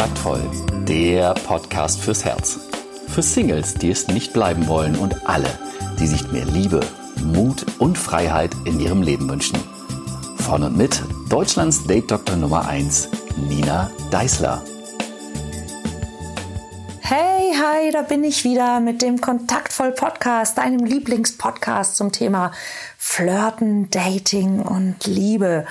Kontaktvoll, der Podcast fürs Herz. Für Singles, die es nicht bleiben wollen und alle, die sich mehr Liebe, Mut und Freiheit in ihrem Leben wünschen. Von und mit Deutschlands Date-Doktor Nummer 1, Nina Deißler. Hey, hi, da bin ich wieder mit dem Kontaktvoll Podcast, deinem Lieblingspodcast zum Thema Flirten, Dating und Liebe.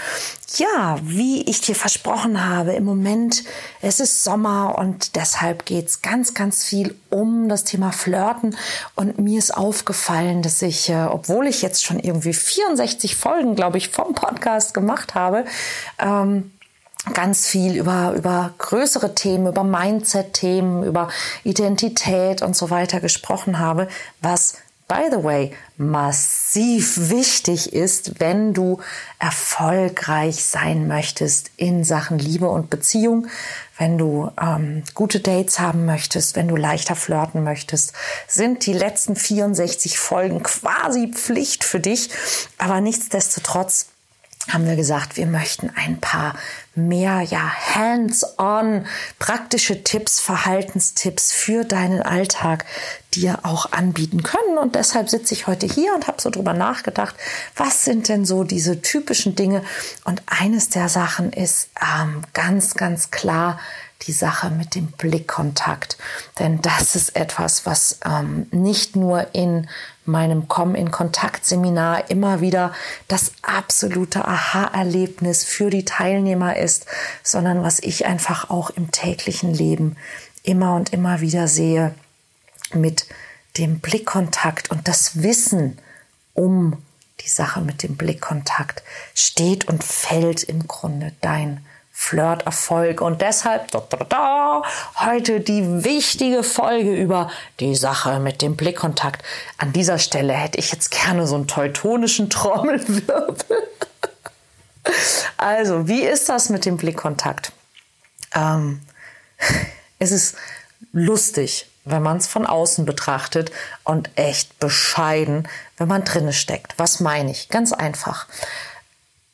Ja, wie ich dir versprochen habe, im Moment, es ist Sommer und deshalb geht's ganz, ganz viel um das Thema Flirten. Und mir ist aufgefallen, dass ich, äh, obwohl ich jetzt schon irgendwie 64 Folgen, glaube ich, vom Podcast gemacht habe, ähm, ganz viel über, über größere Themen, über Mindset-Themen, über Identität und so weiter gesprochen habe, was by the way, massiv wichtig ist, wenn du erfolgreich sein möchtest in Sachen Liebe und Beziehung, wenn du ähm, gute Dates haben möchtest, wenn du leichter flirten möchtest, sind die letzten 64 Folgen quasi Pflicht für dich. Aber nichtsdestotrotz haben wir gesagt, wir möchten ein paar mehr, ja, hands-on praktische Tipps, Verhaltenstipps für deinen Alltag dir auch anbieten können. Und deshalb sitze ich heute hier und habe so drüber nachgedacht, was sind denn so diese typischen Dinge? Und eines der Sachen ist ähm, ganz, ganz klar, die Sache mit dem Blickkontakt. Denn das ist etwas, was ähm, nicht nur in meinem Komm in Kontakt Seminar immer wieder das absolute Aha-Erlebnis für die Teilnehmer ist, sondern was ich einfach auch im täglichen Leben immer und immer wieder sehe mit dem Blickkontakt und das Wissen um die Sache mit dem Blickkontakt steht und fällt im Grunde dein Flirterfolg. Und deshalb da, da, da, heute die wichtige Folge über die Sache mit dem Blickkontakt. An dieser Stelle hätte ich jetzt gerne so einen teutonischen Trommelwirbel. Also, wie ist das mit dem Blickkontakt? Ähm, es ist lustig, wenn man es von außen betrachtet und echt bescheiden, wenn man drinne steckt. Was meine ich? Ganz einfach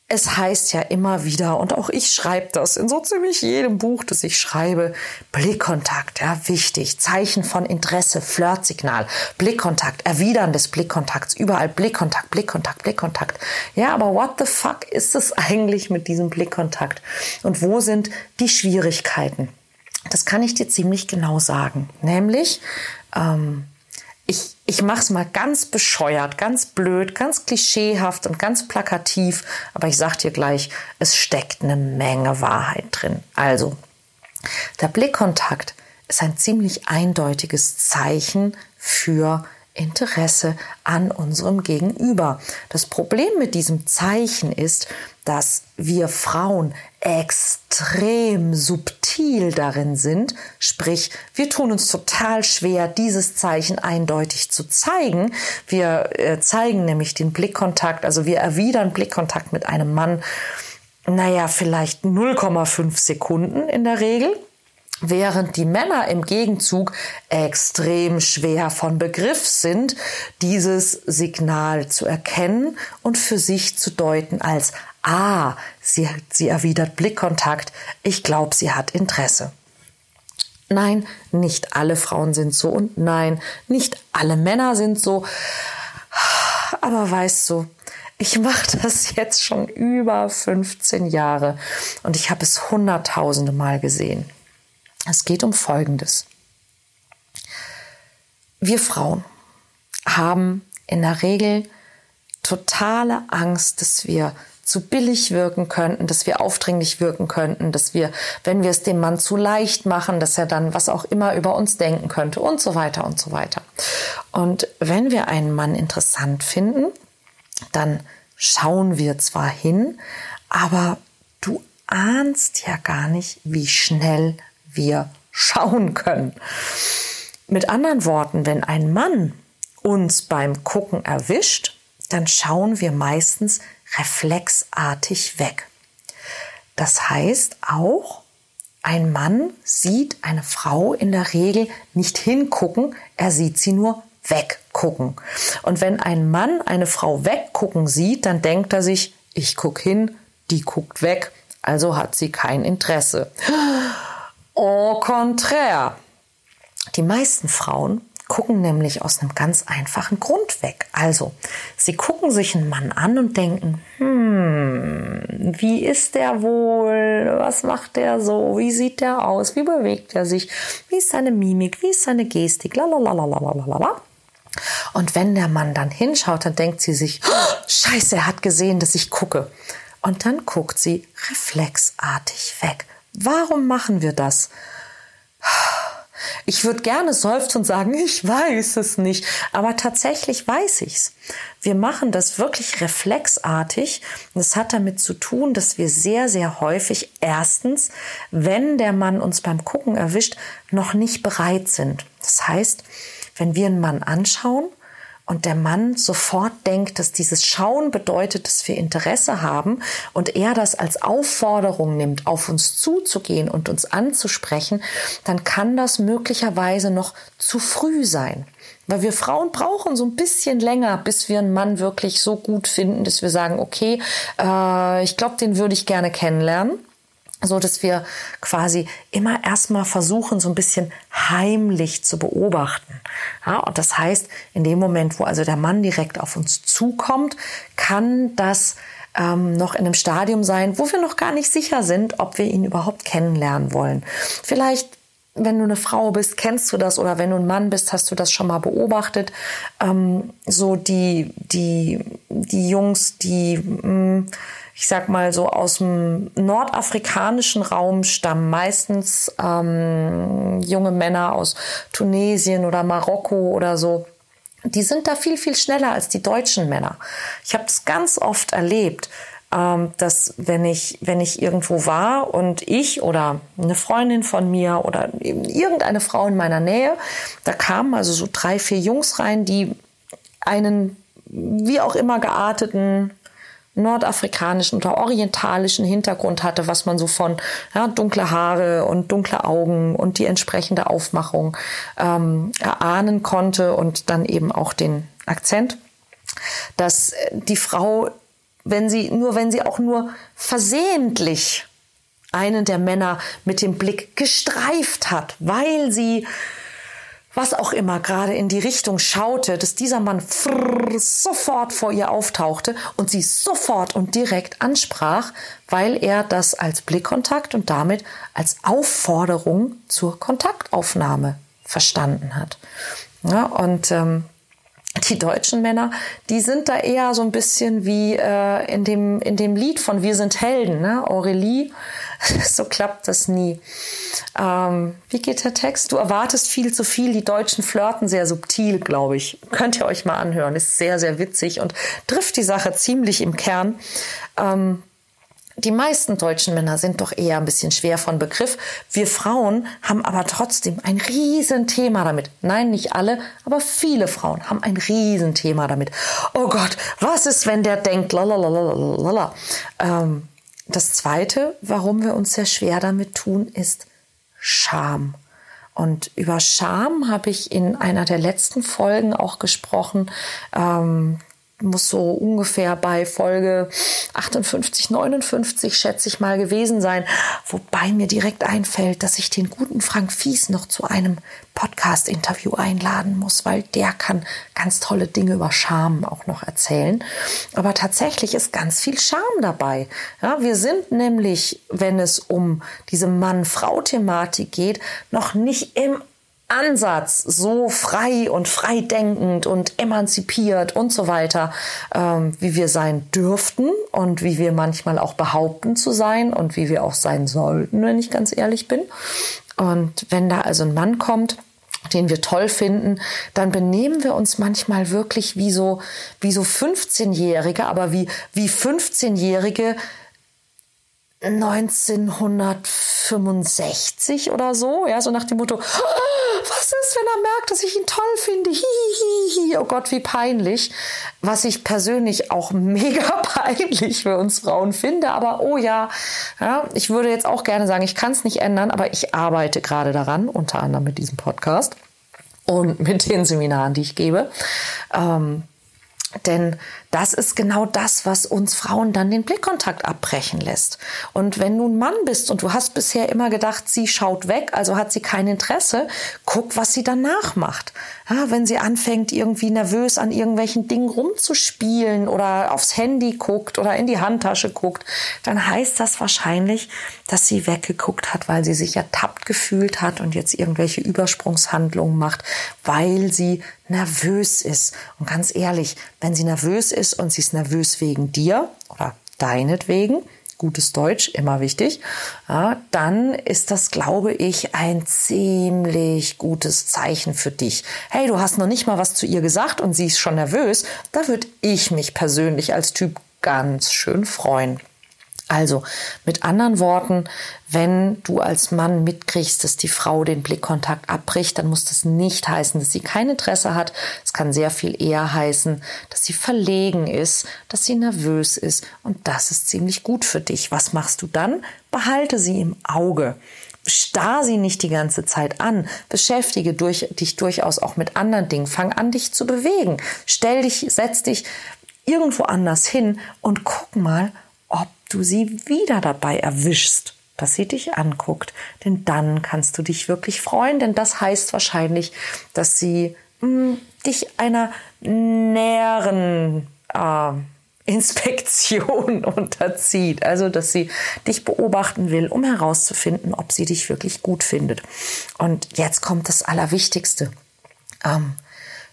es heißt ja immer wieder, und auch ich schreibe das in so ziemlich jedem Buch, das ich schreibe, Blickkontakt, ja, wichtig, Zeichen von Interesse, Flirtsignal, Blickkontakt, Erwidern des Blickkontakts, überall Blickkontakt, Blickkontakt, Blickkontakt. Ja, aber what the fuck ist es eigentlich mit diesem Blickkontakt? Und wo sind die Schwierigkeiten? Das kann ich dir ziemlich genau sagen. Nämlich, ähm, ich, ich mache es mal ganz bescheuert, ganz blöd, ganz klischeehaft und ganz plakativ, aber ich sag dir gleich, es steckt eine Menge Wahrheit drin. Also, der Blickkontakt ist ein ziemlich eindeutiges Zeichen für Interesse an unserem Gegenüber. Das Problem mit diesem Zeichen ist, dass wir Frauen extrem subtil darin sind, sprich, wir tun uns total schwer, dieses Zeichen eindeutig zu zeigen. Wir äh, zeigen nämlich den Blickkontakt, also wir erwidern Blickkontakt mit einem Mann, naja, vielleicht 0,5 Sekunden in der Regel während die Männer im Gegenzug extrem schwer von Begriff sind, dieses Signal zu erkennen und für sich zu deuten als Ah, sie, sie erwidert Blickkontakt, ich glaube, sie hat Interesse. Nein, nicht alle Frauen sind so und nein, nicht alle Männer sind so. Aber weißt du, ich mache das jetzt schon über 15 Jahre und ich habe es hunderttausende Mal gesehen. Es geht um Folgendes. Wir Frauen haben in der Regel totale Angst, dass wir zu billig wirken könnten, dass wir aufdringlich wirken könnten, dass wir, wenn wir es dem Mann zu leicht machen, dass er dann was auch immer über uns denken könnte und so weiter und so weiter. Und wenn wir einen Mann interessant finden, dann schauen wir zwar hin, aber du ahnst ja gar nicht, wie schnell wir schauen können. Mit anderen Worten, wenn ein Mann uns beim Gucken erwischt, dann schauen wir meistens reflexartig weg. Das heißt auch, ein Mann sieht eine Frau in der Regel nicht hingucken, er sieht sie nur weggucken. Und wenn ein Mann eine Frau weggucken sieht, dann denkt er sich, ich guck hin, die guckt weg, also hat sie kein Interesse. Au contraire. Die meisten Frauen gucken nämlich aus einem ganz einfachen Grund weg. Also, sie gucken sich einen Mann an und denken, hm, wie ist der wohl? Was macht der so? Wie sieht der aus? Wie bewegt er sich? Wie ist seine Mimik? Wie ist seine Gestik? Lalalala. Und wenn der Mann dann hinschaut, dann denkt sie sich, oh, scheiße, er hat gesehen, dass ich gucke. Und dann guckt sie reflexartig weg. Warum machen wir das? Ich würde gerne seufzen und sagen, ich weiß es nicht, aber tatsächlich weiß ich's. Wir machen das wirklich reflexartig es hat damit zu tun, dass wir sehr, sehr häufig erstens, wenn der Mann uns beim Gucken erwischt, noch nicht bereit sind. Das heißt, wenn wir einen Mann anschauen und der Mann sofort denkt, dass dieses Schauen bedeutet, dass wir Interesse haben und er das als Aufforderung nimmt, auf uns zuzugehen und uns anzusprechen, dann kann das möglicherweise noch zu früh sein. Weil wir Frauen brauchen so ein bisschen länger, bis wir einen Mann wirklich so gut finden, dass wir sagen, okay, äh, ich glaube, den würde ich gerne kennenlernen so dass wir quasi immer erstmal versuchen, so ein bisschen heimlich zu beobachten. Ja, und das heißt, in dem Moment, wo also der Mann direkt auf uns zukommt, kann das ähm, noch in einem Stadium sein, wo wir noch gar nicht sicher sind, ob wir ihn überhaupt kennenlernen wollen. Vielleicht wenn du eine Frau bist, kennst du das oder wenn du ein Mann bist, hast du das schon mal beobachtet. Ähm, so die, die, die Jungs, die, mh, mm, ich sag mal so aus dem nordafrikanischen Raum stammen meistens ähm, junge Männer aus Tunesien oder Marokko oder so. Die sind da viel, viel schneller als die deutschen Männer. Ich habe das ganz oft erlebt, ähm, dass wenn ich, wenn ich irgendwo war und ich oder eine Freundin von mir oder irgendeine Frau in meiner Nähe, da kamen also so drei, vier Jungs rein, die einen wie auch immer gearteten nordafrikanischen oder orientalischen Hintergrund hatte, was man so von ja, dunkle Haare und dunkle Augen und die entsprechende Aufmachung ähm, erahnen konnte und dann eben auch den Akzent, dass die Frau, wenn sie nur wenn sie auch nur versehentlich einen der Männer mit dem Blick gestreift hat, weil sie was auch immer gerade in die Richtung schaute, dass dieser Mann sofort vor ihr auftauchte und sie sofort und direkt ansprach, weil er das als Blickkontakt und damit als Aufforderung zur Kontaktaufnahme verstanden hat. Ja, und ähm, die deutschen Männer, die sind da eher so ein bisschen wie äh, in, dem, in dem Lied von Wir sind Helden, ne? Aurelie. so klappt das nie. Ähm, wie geht der Text? Du erwartest viel zu viel. Die Deutschen flirten sehr subtil, glaube ich. Könnt ihr euch mal anhören. Ist sehr, sehr witzig und trifft die Sache ziemlich im Kern. Ähm, die meisten deutschen Männer sind doch eher ein bisschen schwer von Begriff. Wir Frauen haben aber trotzdem ein Riesenthema damit. Nein, nicht alle, aber viele Frauen haben ein Riesenthema damit. Oh Gott, was ist, wenn der denkt, lalalala. Ähm, das zweite, warum wir uns sehr schwer damit tun, ist Scham. Und über Scham habe ich in einer der letzten Folgen auch gesprochen. Ähm, muss so ungefähr bei Folge 58, 59 schätze ich mal gewesen sein, wobei mir direkt einfällt, dass ich den guten Frank Fies noch zu einem Podcast-Interview einladen muss, weil der kann ganz tolle Dinge über Scham auch noch erzählen. Aber tatsächlich ist ganz viel Scham dabei. Ja, wir sind nämlich, wenn es um diese Mann-Frau-Thematik geht, noch nicht im Ansatz so frei und freidenkend und emanzipiert und so weiter, ähm, wie wir sein dürften und wie wir manchmal auch behaupten zu sein und wie wir auch sein sollten, wenn ich ganz ehrlich bin. Und wenn da also ein Mann kommt, den wir toll finden, dann benehmen wir uns manchmal wirklich wie so, wie so 15-Jährige, aber wie, wie 15-Jährige, 1965 oder so, ja, so nach dem Motto, oh, was ist, wenn er merkt, dass ich ihn toll finde? Hihihi, oh Gott, wie peinlich. Was ich persönlich auch mega peinlich für uns Frauen finde, aber oh ja, ja ich würde jetzt auch gerne sagen, ich kann es nicht ändern, aber ich arbeite gerade daran, unter anderem mit diesem Podcast und mit den Seminaren, die ich gebe. Ähm, Denn das ist genau das, was uns Frauen dann den Blickkontakt abbrechen lässt. Und wenn du ein Mann bist und du hast bisher immer gedacht, sie schaut weg, also hat sie kein Interesse, guck, was sie danach macht. Ja, wenn sie anfängt, irgendwie nervös an irgendwelchen Dingen rumzuspielen oder aufs Handy guckt oder in die Handtasche guckt, dann heißt das wahrscheinlich, dass sie weggeguckt hat, weil sie sich ertappt gefühlt hat und jetzt irgendwelche Übersprungshandlungen macht, weil sie nervös ist. Und ganz ehrlich, wenn sie nervös ist und sie ist nervös wegen dir oder deinetwegen, gutes Deutsch, immer wichtig, ja, dann ist das, glaube ich, ein ziemlich gutes Zeichen für dich. Hey, du hast noch nicht mal was zu ihr gesagt und sie ist schon nervös. Da würde ich mich persönlich als Typ ganz schön freuen. Also mit anderen Worten, wenn du als Mann mitkriegst, dass die Frau den Blickkontakt abbricht, dann muss das nicht heißen, dass sie kein Interesse hat. Es kann sehr viel eher heißen, dass sie verlegen ist, dass sie nervös ist. Und das ist ziemlich gut für dich. Was machst du dann? Behalte sie im Auge. Starr sie nicht die ganze Zeit an. Beschäftige durch, dich durchaus auch mit anderen Dingen. Fang an, dich zu bewegen. Stell dich, setz dich irgendwo anders hin und guck mal, du sie wieder dabei erwischst, dass sie dich anguckt. Denn dann kannst du dich wirklich freuen, denn das heißt wahrscheinlich, dass sie mh, hm, dich einer näheren äh, Inspektion unterzieht. Also, dass sie dich beobachten will, um herauszufinden, ob sie dich wirklich gut findet. Und jetzt kommt das Allerwichtigste. Ähm,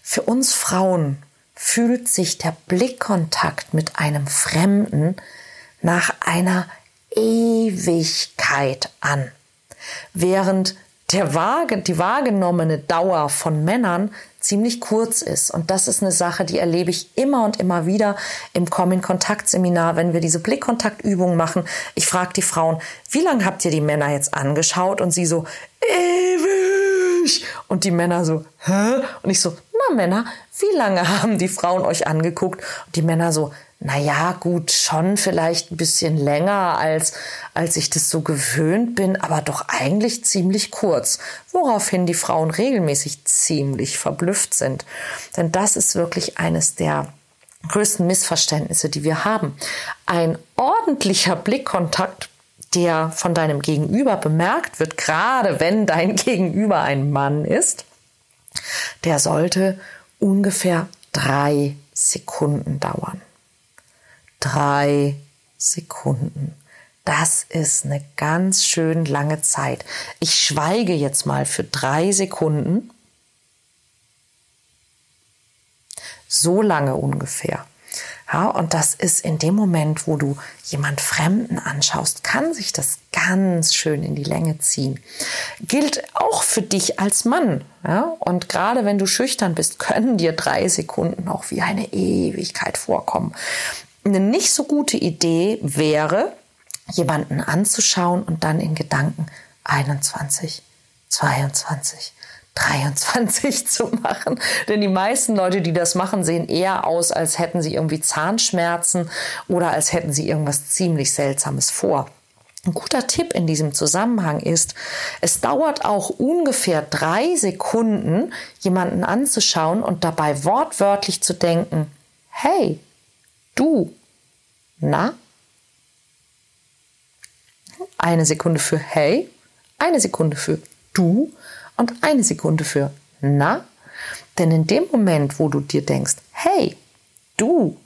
für uns Frauen fühlt sich der Blickkontakt mit einem Fremden nach einer Ewigkeit an, während der die wahrgenommene Dauer von Männern ziemlich kurz ist. Und das ist eine Sache, die erlebe ich immer und immer wieder im Komm-in-Kontakt-Seminar, wenn wir diese Blickkontaktübungen machen. Ich frage die Frauen, wie lange habt ihr die Männer jetzt angeschaut? Und sie so, ewig. Und die Männer so, hä? Und ich so, na Männer, wie lange haben die Frauen euch angeguckt? Und die Männer so, na ja, gut, schon vielleicht ein bisschen länger als, als ich das so gewöhnt bin, aber doch eigentlich ziemlich kurz. Woraufhin die Frauen regelmäßig ziemlich verblüfft sind. Denn das ist wirklich eines der größten Missverständnisse, die wir haben. Ein ordentlicher Blickkontakt der von deinem Gegenüber bemerkt wird, gerade wenn dein Gegenüber ein Mann ist, der sollte ungefähr drei Sekunden dauern drei Sekunden. Das ist eine ganz schön lange Zeit. Ich schweige jetzt mal für drei Sekunden. So lange ungefähr. Ja, und das ist in dem Moment, wo du jemand Fremden anschaust, kann sich das ganz schön in die Länge ziehen. Gilt auch für dich als Mann. Ja, und gerade wenn du schüchtern bist, können dir drei Sekunden auch wie eine Ewigkeit vorkommen eine nicht so gute Idee wäre, jemanden anzuschauen und dann in Gedanken 21, 22, 23 zu machen. Denn die meisten Leute, die das machen, sehen eher aus, als hätten sie irgendwie Zahnschmerzen oder als hätten sie irgendwas ziemlich Seltsames vor. Ein guter Tipp in diesem Zusammenhang ist, es dauert auch ungefähr drei Sekunden, jemanden anzuschauen und dabei wortwörtlich zu denken, hey, Du. Na? Eine Sekunde für hey, eine Sekunde für du und eine Sekunde für na. Denn in dem Moment, wo du dir denkst, hey, du,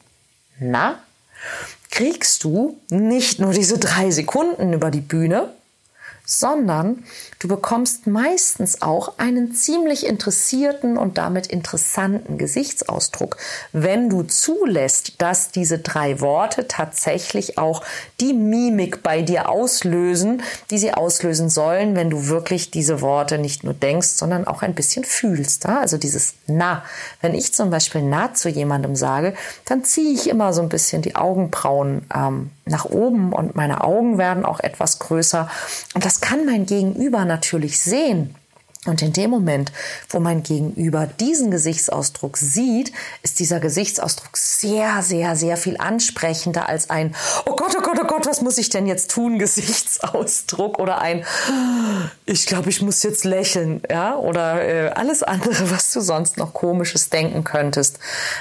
na, kriegst du nicht nur diese drei Sekunden über die Bühne, sondern du bekommst meistens auch einen ziemlich interessierten und damit interessanten Gesichtsausdruck, wenn du zulässt, dass diese drei Worte tatsächlich auch die Mimik bei dir auslösen, die sie auslösen sollen, wenn du wirklich diese Worte nicht nur denkst, sondern auch ein bisschen fühlst. Also dieses Na. Wenn ich zum Beispiel Na zu jemandem sage, dann ziehe ich immer so ein bisschen die Augenbrauen ähm, nach oben und meine Augen werden auch etwas größer. Und das kann mein Gegenüber natürlich sehen. Und in dem Moment, wo mein Gegenüber diesen Gesichtsausdruck sieht, ist dieser Gesichtsausdruck sehr, sehr, sehr viel ansprechender als ein Oh Gott, oh Gott, oh Gott, was muss ich denn jetzt tun? Gesichtsausdruck oder ein Ich glaube, ich muss jetzt lächeln, ja, oder äh, alles andere, was du sonst noch komisches denken könntest.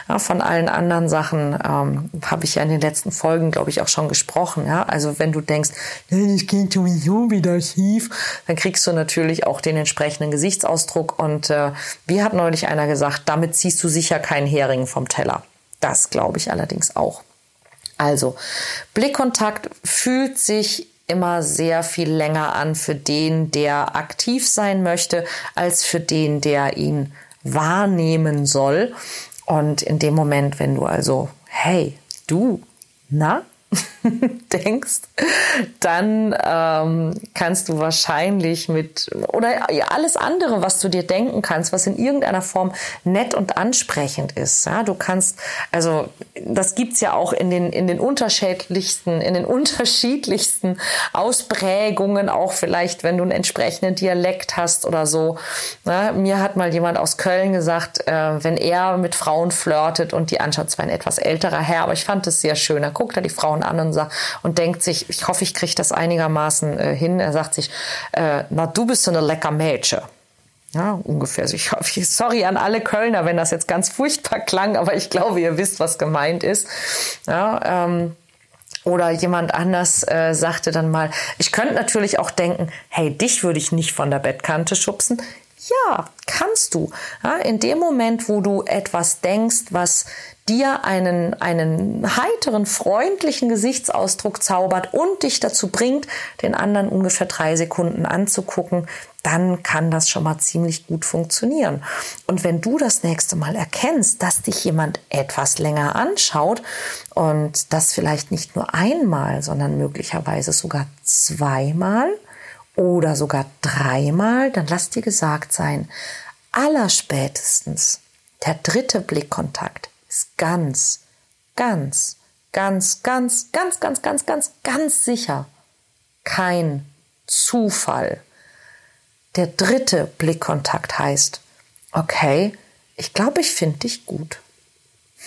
Ja, von allen anderen Sachen ähm, habe ich ja in den letzten Folgen, glaube ich, auch schon gesprochen. Ja, also wenn du denkst, das geht sowieso wieder schief, dann kriegst du natürlich auch den entsprechenden Gesichtsausdruck. Und äh, wie hat neulich einer gesagt, damit ziehst du sicher keinen Hering vom Teller. Das glaube ich allerdings auch. Also, Blickkontakt fühlt sich immer sehr viel länger an für den, der aktiv sein möchte, als für den, der ihn wahrnehmen soll. Und in dem Moment, wenn du also, hey, du, na, denkst, dann ähm, kannst du wahrscheinlich mit oder alles andere, was du dir denken kannst, was in irgendeiner Form nett und ansprechend ist. Ja, du kannst, also das gibt's ja auch in den in den unterschiedlichsten in den unterschiedlichsten Ausprägungen, auch vielleicht, wenn du einen entsprechenden Dialekt hast oder so. Ja, mir hat mal jemand aus Köln gesagt, äh, wenn er mit Frauen flirtet und die anschaut, zwar ein etwas älterer Herr, aber ich fand es sehr schön. Da guckt er die Frauen an und, sagt, und denkt sich, ich hoffe, ich kriege das einigermaßen äh, hin. Er sagt sich, äh, na, du bist so eine lecker Mädchen. Ja, ungefähr. Ich hoffe, sorry an alle Kölner, wenn das jetzt ganz furchtbar klang, aber ich glaube, ihr wisst, was gemeint ist. Ja, ähm, oder jemand anders äh, sagte dann mal, ich könnte natürlich auch denken, hey, dich würde ich nicht von der Bettkante schubsen. Ja, kannst du. Ja, in dem Moment, wo du etwas denkst, was dir einen, einen heiteren, freundlichen Gesichtsausdruck zaubert und dich dazu bringt, den anderen ungefähr drei Sekunden anzugucken, dann kann das schon mal ziemlich gut funktionieren. Und wenn du das nächste Mal erkennst, dass dich jemand etwas länger anschaut und das vielleicht nicht nur einmal, sondern möglicherweise sogar zweimal oder sogar dreimal, dann lass dir gesagt sein, allerspätestens der dritte Blickkontakt ist ganz, ganz, ganz, ganz, ganz, ganz, ganz, ganz, ganz sicher kein Zufall. Der dritte Blickkontakt heißt, okay, ich glaube, ich finde dich gut.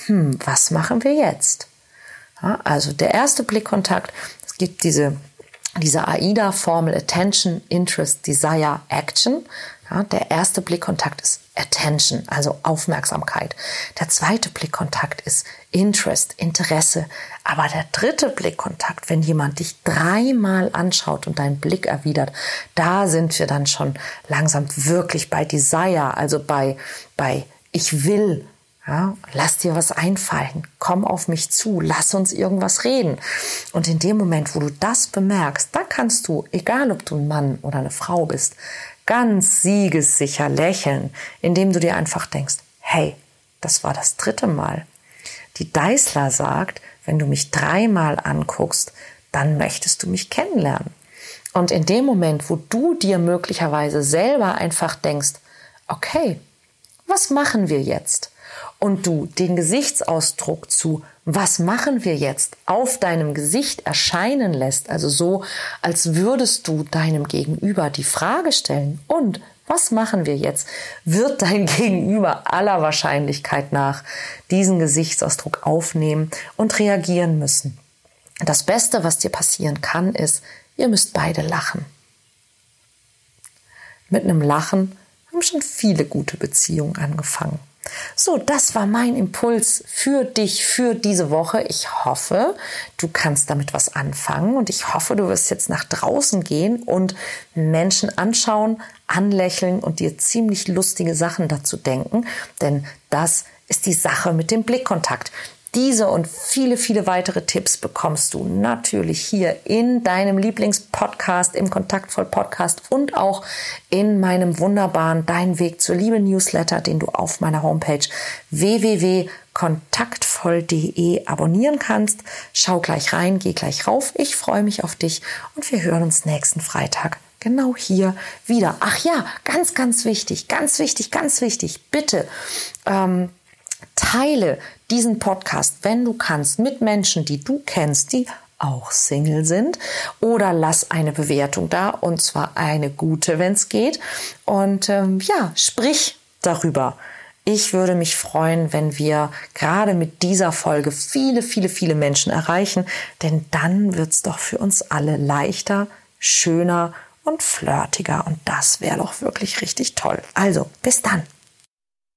Hm, was machen wir jetzt? Ja, also der erste Blickkontakt, es gibt diese, diese AIDA-Formel Attention, Interest, Desire, Action. Ja, der erste Blickkontakt ist Attention, also Aufmerksamkeit. Der zweite Blickkontakt ist Interest, Interesse. Aber der dritte Blickkontakt, wenn jemand dich dreimal anschaut und deinen Blick erwidert, da sind wir dann schon langsam wirklich bei Desire, also bei, bei ich will. Ja, lass dir was einfallen, komm auf mich zu, lass uns irgendwas reden. Und in dem Moment, wo du das bemerkst, da kannst du, egal ob du ein Mann oder eine Frau bist, ganz siegessicher lächeln, indem du dir einfach denkst, hey, das war das dritte Mal. Die Deißler sagt, wenn du mich dreimal anguckst, dann möchtest du mich kennenlernen. Und in dem Moment, wo du dir möglicherweise selber einfach denkst, okay, was machen wir jetzt? Und du den Gesichtsausdruck zu was machen wir jetzt auf deinem Gesicht erscheinen lässt, also so, als würdest du deinem Gegenüber die Frage stellen, und was machen wir jetzt, wird dein Gegenüber aller Wahrscheinlichkeit nach diesen Gesichtsausdruck aufnehmen und reagieren müssen. Das Beste, was dir passieren kann, ist, ihr müsst beide lachen. Mit einem Lachen haben schon viele gute Beziehungen angefangen. So, das war mein Impuls für dich für diese Woche. Ich hoffe, du kannst damit was anfangen und ich hoffe, du wirst jetzt nach draußen gehen und Menschen anschauen, anlächeln und dir ziemlich lustige Sachen dazu denken, denn das ist die Sache mit dem Blickkontakt. Diese und viele, viele weitere Tipps bekommst du natürlich hier in deinem Lieblingspodcast, im Kontaktvoll Podcast und auch in meinem wunderbaren Dein Weg zur Liebe Newsletter, den du auf meiner Homepage www.kontaktvoll.de abonnieren kannst. Schau gleich rein, geh gleich rauf. Ich freue mich auf dich und wir hören uns nächsten Freitag genau hier wieder. Ach ja, ganz, ganz wichtig, ganz wichtig, ganz wichtig. Bitte ähm, teile diesen Podcast, wenn du kannst, mit Menschen, die du kennst, die auch Single sind. Oder lass eine Bewertung da und zwar eine gute, wenn es geht. Und ähm, ja, sprich darüber. Ich würde mich freuen, wenn wir gerade mit dieser Folge viele, viele, viele Menschen erreichen, denn dann wird es doch für uns alle leichter, schöner und flirtiger und das wäre doch wirklich richtig toll. Also, bis dann.